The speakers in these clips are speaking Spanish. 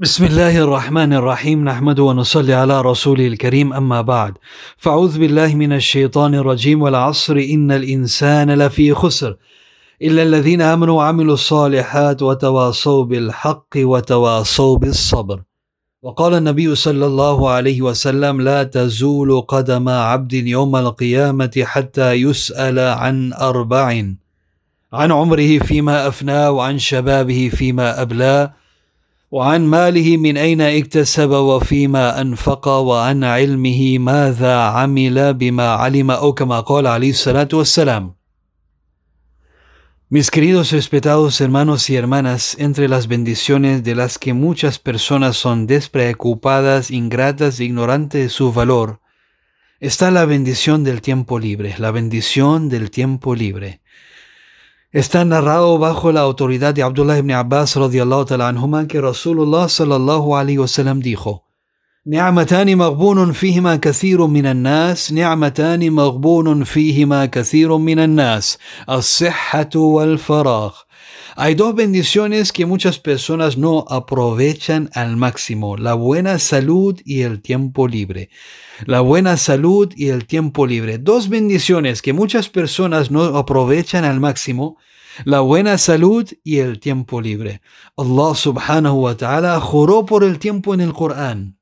بسم الله الرحمن الرحيم نحمد ونصلي على رسوله الكريم أما بعد. فأعوذ بالله من الشيطان الرجيم والعصر إن الإنسان لفي خسر. إلا الذين آمنوا وعملوا الصالحات وتواصوا بالحق وتواصوا بالصبر. وقال النبي صلى الله عليه وسلم لا تزول قدم عبد يوم القيامة حتى يسأل عن أربع. عن عمره فيما أفناه وعن شبابه فيما أبلاه وعن ماله من أين اكتسب وفيما أنفق وعن علمه ماذا عمل بما علم أو كما قال عليه الصلاة والسلام Mis queridos respetados hermanos y hermanas, entre las bendiciones de las que muchas personas son despreocupadas, ingratas e ignorantes de su valor, está la bendición del tiempo libre, la bendición del tiempo libre. Está narrado bajo la autoridad de Abdullah ibn Abbas radiallahu ta'ala anhuma que Rasulullah sallallahu alayhi wasallam dijo: نعمتان مغبون فيهما كثير من الناس نعمتان مغبون فيهما كثير من الناس الصحة والفراغ Hay dos bendiciones que muchas personas no aprovechan al máximo, la buena salud y el tiempo libre. La buena salud y el tiempo libre. Dos bendiciones que muchas personas no aprovechan al máximo, la buena salud y el tiempo libre. Allah subhanahu wa ta'ala juró por el tiempo en el Corán.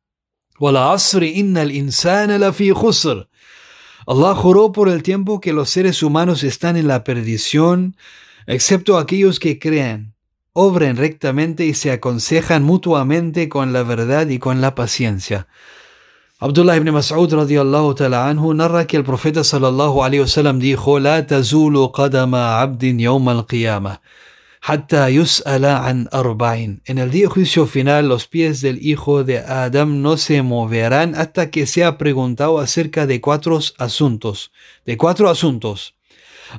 Allah juró por el tiempo que los seres humanos están en la perdición, excepto aquellos que crean, obren rectamente y se aconsejan mutuamente con la verdad y con la paciencia. Abdullah ibn Mas'ud radiallahu ta'ala anhu narra que el profeta sallallahu wasallam dijo: La tazulu qadama abdin yawm al-qiyamah. Hatta yus'ala an arba'in. En el día juicio final, los pies del hijo de Adam no se moverán hasta que sea preguntado acerca de cuatro asuntos. De cuatro asuntos.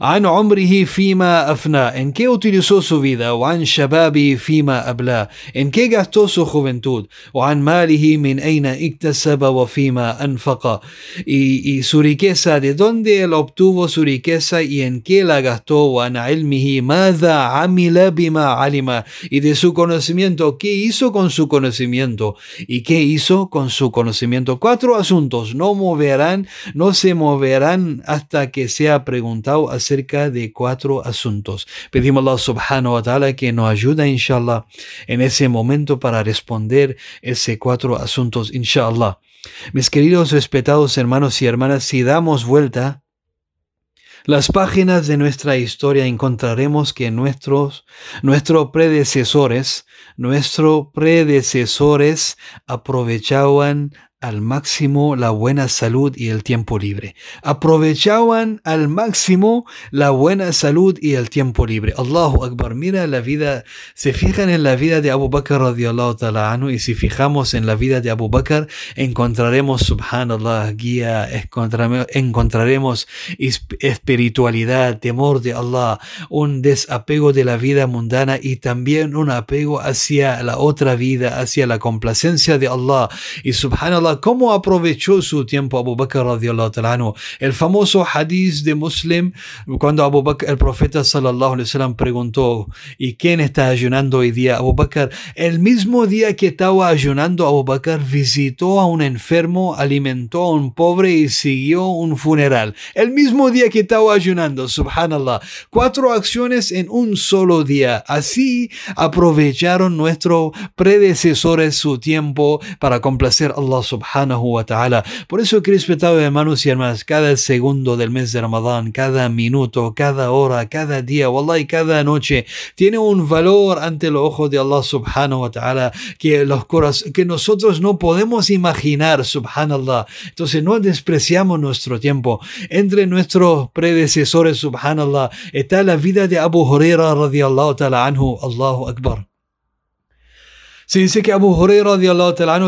عن عمره فيما أفنى ¿En qué utilizó su vida? وعن شبابه فيما أبلى ¿En qué gastó su juventud? وعن ماله من أين اكتسب وفيما أنفق y, y su riqueza, ¿de dónde él obtuvo su riqueza y en qué la gastó? وعن علمه ماذا عمل بما علم y de su conocimiento, ¿qué hizo con su conocimiento? ¿Y qué hizo con su conocimiento? Cuatro asuntos no moverán, no se moverán hasta que sea preguntado acerca de cuatro asuntos. Pedimos a Allah subhanahu wa ta'ala que nos ayude, inshallah, en ese momento para responder ese cuatro asuntos, inshallah. Mis queridos respetados hermanos y hermanas, si damos vuelta las páginas de nuestra historia encontraremos que nuestros, nuestros predecesores, nuestros predecesores aprovechaban al máximo la buena salud y el tiempo libre. Aprovechaban al máximo la buena salud y el tiempo libre. Allahu Akbar, mira la vida, se fijan en la vida de Abu Bakr radiallahu ta'ala anhu y si fijamos en la vida de Abu Bakr encontraremos, subhanallah, guía, encontraremos espiritualidad, temor de Allah, un desapego de la vida mundana y también un apego hacia la otra vida, hacia la complacencia de Allah y subhanallah cómo aprovechó su tiempo Abu Bakr radiallahu El famoso hadith de Muslim, cuando Abu Bakr, el profeta sallallahu alaihi wasallam preguntó, ¿y quién está ayunando hoy día? Abu Bakr, el mismo día que estaba ayunando, Abu Bakr visitó a un enfermo, alimentó a un pobre y siguió un funeral. El mismo día que estaba ayunando, subhanallah. Cuatro acciones en un solo día. Así nuestros predecesores su tiempo para complacer a Allah subhanahu wa ta'ala. Por eso, respetado hermanos y hermanas, cada segundo del mes de Ramadán, cada minuto, cada hora, cada día, wallahi, cada noche, tiene un valor ante los ojos de Allah subhanahu wa ta'ala que, los que nosotros no podemos imaginar, subhanallah. Entonces, no despreciamos nuestro tiempo. Entre nuestros predecesores, subhanallah, está la vida de Abu Huraira radiallahu ta'ala anhu, Allahu Akbar. Se dice que Abu Huraira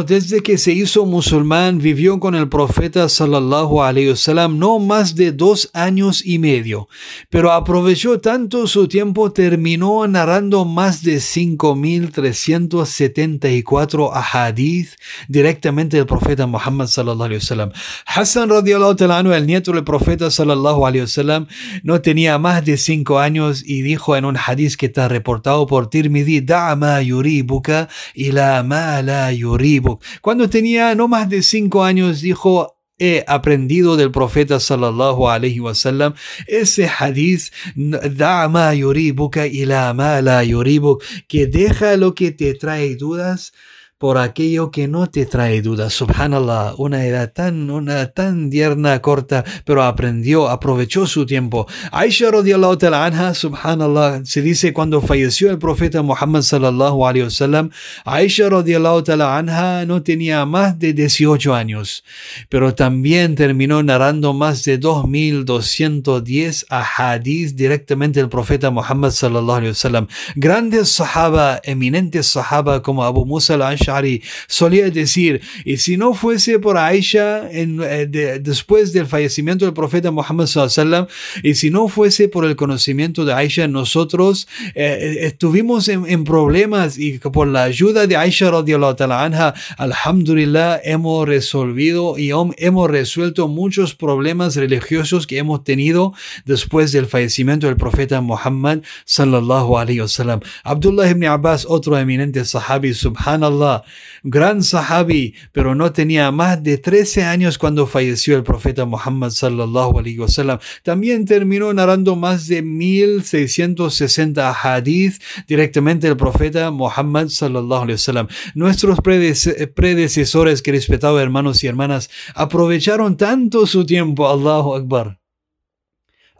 desde que se hizo musulmán vivió con el profeta sallallahu alaihi wasallam no más de dos años y medio, pero aprovechó tanto su tiempo terminó narrando más de 5374 ahadith directamente del profeta Muhammad sallallahu alaihi wasallam. Hassan radiallahu el nieto del profeta sallallahu alaihi wasallam, no tenía más de cinco años y dijo en un hadith que está reportado por Tirmidhi, "Da'ma yuribuka ila ma la yuribuk. Cuando tenía no más de cinco años, dijo, he aprendido del profeta sallallahu alaihi wasallam ese hadith da ma yuribuka ila la yuribuk que deja lo que te trae dudas por aquello que no te trae dudas. Subhanallah, una edad tan, una tan tierna, corta, pero aprendió, aprovechó su tiempo. Aisha radiallahu ta'ala anha, subhanallah, se dice cuando falleció el profeta Muhammad sallallahu alayhi wasallam, Aisha radiallahu ta'ala anha no tenía más de 18 años, pero también terminó narrando más de 2210 ahadith directamente del profeta Muhammad sallallahu alayhi wasallam. Grandes sahaba, eminentes sahaba como Abu Musa al-Aisha solía decir, y si no fuese por Aisha en, eh, después del fallecimiento del profeta Muhammad sallam, y si no fuese por el conocimiento de Aisha, nosotros eh, eh, estuvimos en, problemas y por la ayuda de Aisha radiallahu ta'ala anha, alhamdulillah, hemos resolvido y hemos resuelto muchos problemas religiosos que hemos tenido después del fallecimiento del profeta Muhammad sallallahu alayhi wasallam. Abdullah ibn Abbas, otro eminente sahabi, subhanallah, gran sahabi, pero no tenía más de 13 años cuando falleció el profeta Muhammad sallallahu alaihi wasallam. También terminó narrando más de 1660 hadith directamente del profeta Muhammad sallallahu alaihi wasallam. Nuestros predecesores, que respetados hermanos y hermanas, aprovecharon tanto su tiempo, Allahu Akbar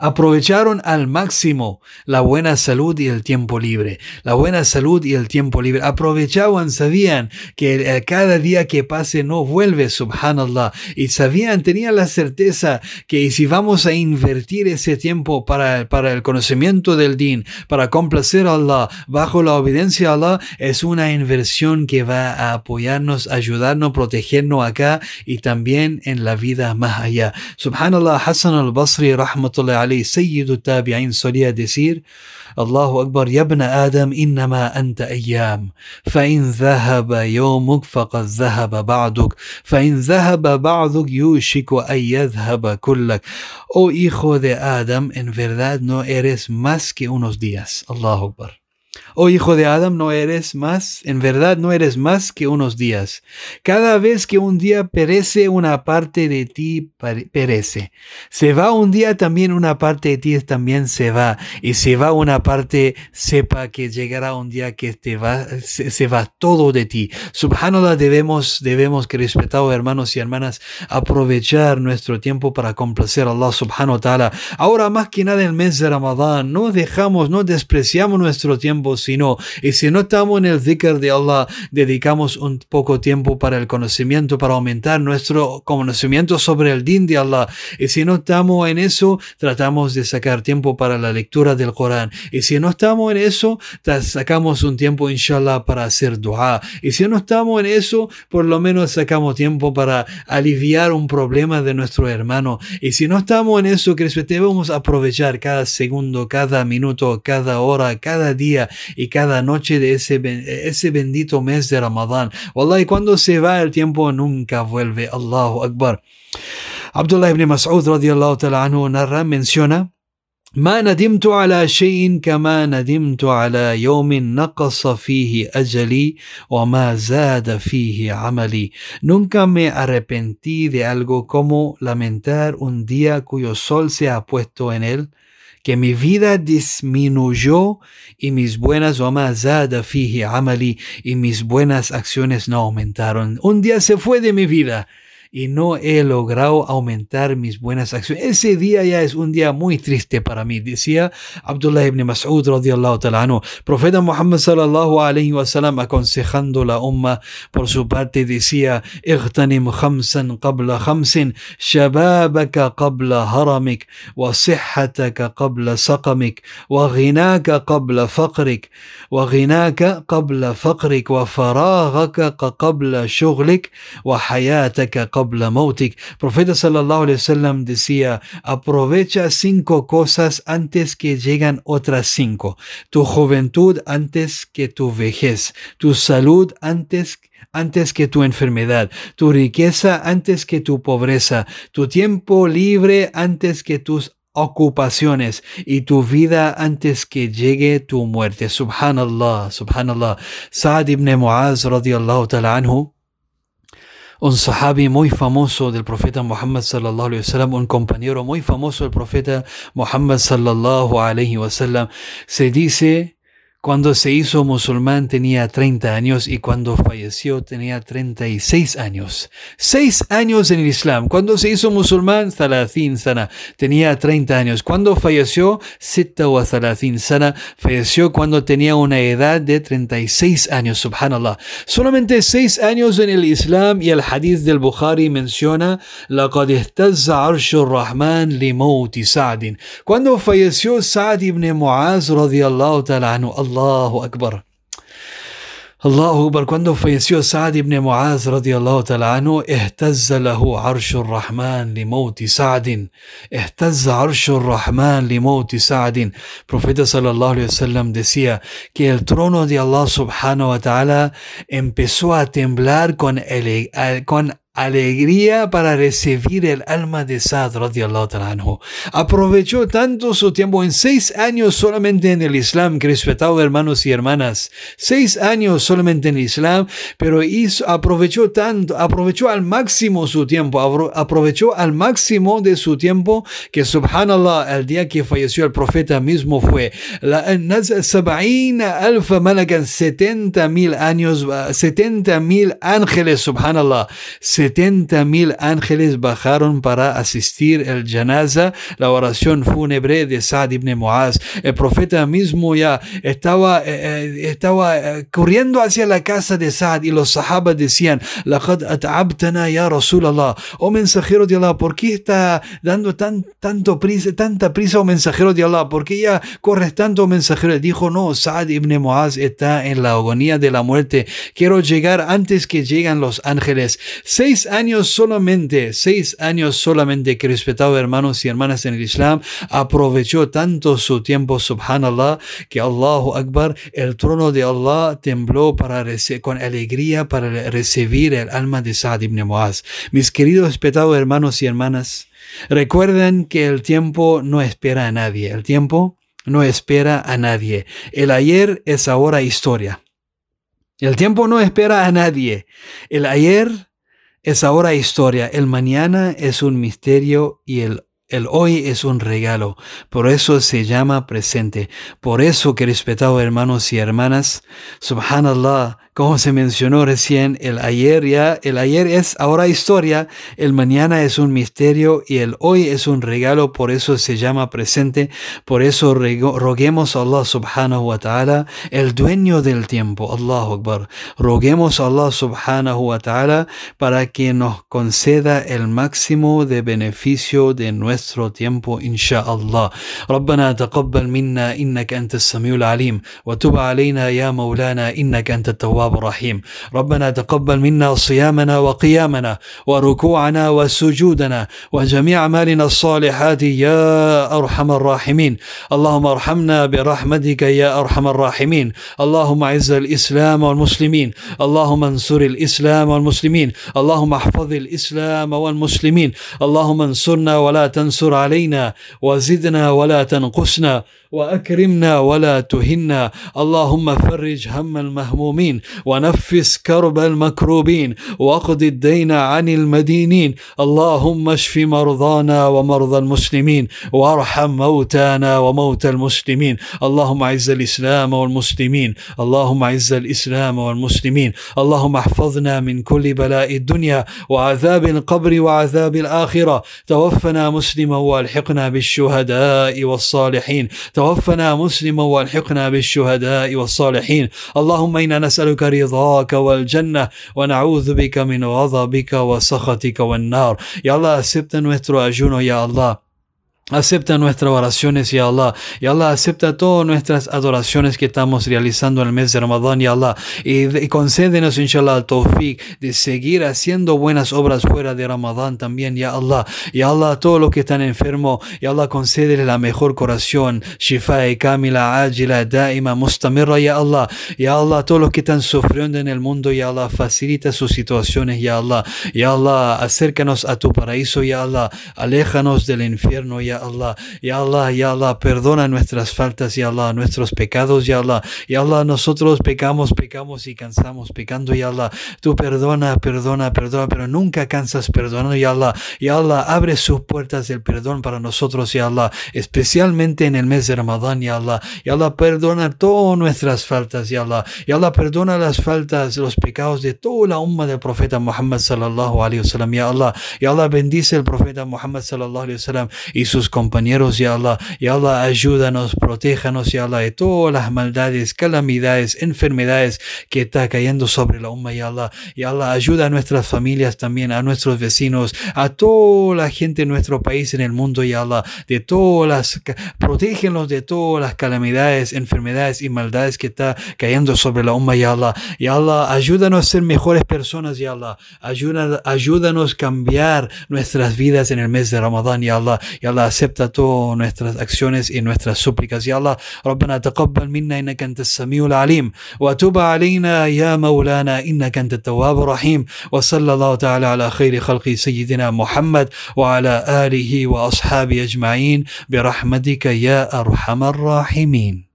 aprovecharon al máximo la buena salud y el tiempo libre. La buena salud y el tiempo libre. Aprovechaban, sabían que eh, cada día que pase no vuelve, subhanallah. Y sabían, tenían la certeza que si vamos a invertir ese tiempo para, para el conocimiento del din, para complacer a Allah, bajo la obediencia a Allah, es una inversión que va a apoyarnos, ayudarnos, protegernos acá y también en la vida más allá. Subhanallah, Hassan al-Basri, rahmatullahi عليه سيد التابعين solía decir الله أكبر. يا ابن آدم إنما أنت أيام. فإن ذهب يومك فقد ذهب بعدك. فإن ذهب بعدك يوشك أن يذهب كلك. Oh hijo de Adam, en verdad no eres más que unos días. Allahu Akbar. Oh hijo de Adam, no eres más, en verdad no eres más que unos días. Cada vez que un día perece, una parte de ti perece. Se va un día, también una parte de ti también se va. Y se va una parte, sepa que llegará un día que te va, se, va todo de ti. Subhanallah, debemos, debemos que respetados hermanos y hermanas, aprovechar nuestro tiempo para complacer a Allah subhanahu wa ta'ala. Ahora más que nada el mes de Ramadán, no dejamos, no despreciamos nuestro tiempo sino, y si no estamos en el dhikr de Allah, dedicamos un poco tiempo para el conocimiento, para aumentar nuestro conocimiento sobre el din de Allah. Y si no estamos en eso, tratamos de sacar tiempo para la lectura del Corán. Y si no estamos en eso, sacamos un tiempo, inshallah, para hacer dua. Y si no estamos en eso, por lo menos sacamos tiempo para aliviar un problema de nuestro hermano. Y si no estamos en eso, que debemos aprovechar cada segundo, cada minuto, cada hora, cada día y cada noche de ese, ese bendito mes de Ramadán. Wallahi, cuando se va el tiempo nunca vuelve. Allahu Akbar. Abdullah ibn Mas'ud radiallahu ta'ala anhu narra, menciona, ما ندمت على شيء كما ندمت على يوم نقص فيه أجلي وما زاد فيه عملي. Nunca me arrepentí de algo como lamentar un día cuyo sol se ha puesto en él que mi vida disminuyó y mis buenas amali y mis buenas acciones no aumentaron. Un día se fue de mi vida y no he logrado aumentar mis buenas acciones. Ese día ya es un día muy triste para mí, decía Abdullah ibn Mas'ud radiallahu ta'ala anhu. Profeta Muhammad sallallahu alayhi wa sallam aconsejando la umma por su parte decía اغتنم خمسا قبل خمس شبابك قبل هرمك وصحتك قبل سقمك وغناك قبل فقرك وغناك قبل فقرك وفراغك قبل شغلك وحياتك قبل Profeta sallallahu alaihi wasallam decía, aprovecha cinco cosas antes que llegan otras cinco. Tu juventud antes que tu vejez, tu salud antes antes que tu enfermedad, tu riqueza antes que tu pobreza, tu tiempo libre antes que tus ocupaciones y tu vida antes que llegue tu muerte. Subhanallah, subhanallah. Sa'ad ibn Mu'az radiallahu ta'ala anhu, un sahabi muy famoso del profeta Muhammad sallallahu alaihi wasallam, un compañero muy famoso del profeta Muhammad sallallahu alaihi wasallam, se dice cuando se hizo musulmán tenía 30 años y cuando falleció tenía 36 años. Seis años en el Islam. Cuando se hizo musulmán, Salatin Sana, tenía 30 años. Cuando falleció, Sitta wa Salatin Sana, falleció cuando tenía una edad de 36 años, subhanallah. Solamente seis años en el Islam y el hadith del Bukhari menciona, Rahman li Sa'din. Cuando falleció Sa'd ibn Mu'az, radiallahu ta'ala anhu, الله أكبر. الله أكبر. cuando falleció سعد بن معاذ رضي الله تعالى عنه اهتز له عرش الرحمن لموت سعد. اهتز عرش الرحمن لموت سعد. Profeta صلى الله عليه وسلم decía que el trono de Allah subhanahu wa ta'ala empezó a temblar con, el, con alegría para recibir el alma de Saad anhu. Aprovechó tanto su tiempo en seis años solamente en el Islam, que respetado hermanos y hermanas, seis años solamente en el Islam, pero hizo, aprovechó tanto, aprovechó al máximo su tiempo, aprovechó al máximo de su tiempo que subhanallah, el día que falleció el profeta mismo fue. La alfa malakan 70 mil años, 70 mil ángeles, subhanallah, 70 mil ángeles bajaron para asistir el janaza, la oración fúnebre de Saad ibn Muaz. El profeta mismo ya estaba, eh, eh, estaba eh, corriendo hacia la casa de Saad y los sahabas decían, Laqad at'abtana ya Rasulallah, oh mensajero de Allah, ¿por qué está dando tan, tanto prisa, tanta prisa, oh mensajero de Allah? ¿Por qué ya corres tanto, oh mensajero? Dijo, no, Saad ibn Muaz está en la agonía de la muerte. Quiero llegar antes que llegan los ángeles. Seis años solamente, seis años solamente que respetado hermanos y hermanas en el Islam, aprovechó tanto su tiempo, subhanallah, que Allahu Akbar, el trono de Allah tembló para con alegría para recibir el alma de Sa'd ibn Muaz. Mis queridos respetados hermanos y hermanas, recuerden que el tiempo no espera a nadie, el tiempo no espera a nadie. El ayer es ahora historia. El tiempo no espera a nadie. El ayer es ahora historia, el mañana es un misterio y el, el hoy es un regalo. Por eso se llama presente. Por eso que respetado hermanos y hermanas, subhanallah, como se mencionó recién, el ayer ya, el ayer es ahora historia, el mañana es un misterio y el hoy es un regalo, por eso se llama presente, por eso roguemos a Allah subhanahu wa ta'ala, el dueño del tiempo, Allahu Akbar, roguemos a Allah subhanahu wa ta'ala para que nos conceda el máximo de beneficio de nuestro tiempo, inshallah. ربنا تقبل منا إنك أنت السميع العليم وتب علينا يا مولانا إنك أنت التواب التواب الرحيم. ربنا تقبل منا صيامنا وقيامنا وركوعنا وسجودنا وجميع أعمالنا الصالحات يا أرحم الراحمين. اللهم ارحمنا برحمتك يا أرحم الراحمين. اللهم أعز الإسلام والمسلمين. اللهم انصر الإسلام والمسلمين. اللهم احفظ الإسلام والمسلمين. اللهم انصرنا ولا تنصر علينا وزدنا ولا تنقصنا. وأكرمنا ولا تهنا. اللهم فرج هم المهمومين ونفس كرب المكروبين واقض الدين عن المدينين. اللهم اشف مرضانا ومرضى المسلمين وارحم موتانا وموتى المسلمين. اللهم أعز الإسلام والمسلمين. اللهم أعز الإسلام والمسلمين. اللهم احفظنا من كل بلاء الدنيا وعذاب القبر وعذاب الآخرة. توفنا مسلما والحقنا بالشهداء والصالحين. توفنا مسلما وألحقنا بالشهداء والصالحين. اللهم إنا نسألك رضاك والجنة ونعوذ بك من غضبك وسخطك والنار. يا الله nuestro ayuno ya Allah Acepta nuestras oraciones, ya Allah. Y Allah acepta todas nuestras adoraciones que estamos realizando en el mes de Ramadán, ya Allah. Y, concédenos, inshallah, el tawfiq de seguir haciendo buenas obras fuera de Ramadán también, ya Allah. Ya Allah, a todos los que están enfermos, ya Allah, concédele la mejor curación. Shifa y kamila, ajila, daima, mustamirra, ya Allah. Ya Allah, a todos los que están sufriendo en el mundo, ya Allah, facilita sus situaciones, ya Allah. Ya Allah, acércanos a tu paraíso, ya Allah. Aléjanos del infierno, ya Allah. Ya Allah, Ya Allah, perdona nuestras faltas, Ya Allah, nuestros pecados, Ya Allah. Ya Allah, nosotros pecamos, pecamos y cansamos pecando, Ya Allah. Tú perdona, perdona, perdona, pero nunca cansas perdonando, Ya Allah. Ya Allah, abre sus puertas del perdón para nosotros, Ya Allah, especialmente en el mes de Ramadán, Ya Allah. Ya Allah, perdona todas nuestras faltas, Ya Allah. Ya Allah, perdona las faltas, los pecados de toda la umma del profeta Muhammad sallallahu alaihi wasallam, Ya Allah. Ya Allah, bendice el profeta Muhammad sallallahu alaihi wasallam y sus compañeros, Ya Allah. Ya Allah, ayúdanos, protéjanos, Ya Allah, de todas las maldades, calamidades, enfermedades que está cayendo sobre la umma, Ya Allah. Ya Allah, ayuda a nuestras familias también, a nuestros vecinos, a toda la gente en nuestro país, en el mundo, Ya Allah, de todas las, protégenos de todas las calamidades, enfermedades y maldades que está cayendo sobre la umma, Ya Allah. Ya Allah, ayúdanos a ser mejores personas, Ya Allah. Ayuda, ayúdanos a cambiar nuestras vidas en el mes de Ramadán, Ya Allah. Ya Allah, acepta todas nuestras acciones y nuestras súplicas, Ya Allah. ربنا تقبل منا إنك أنت السميع العليم وتب علينا يا مولانا إنك أنت التواب الرحيم وصلى الله تعالى على خير خلق سيدنا محمد وعلى آله وأصحابه أجمعين برحمتك يا أرحم الراحمين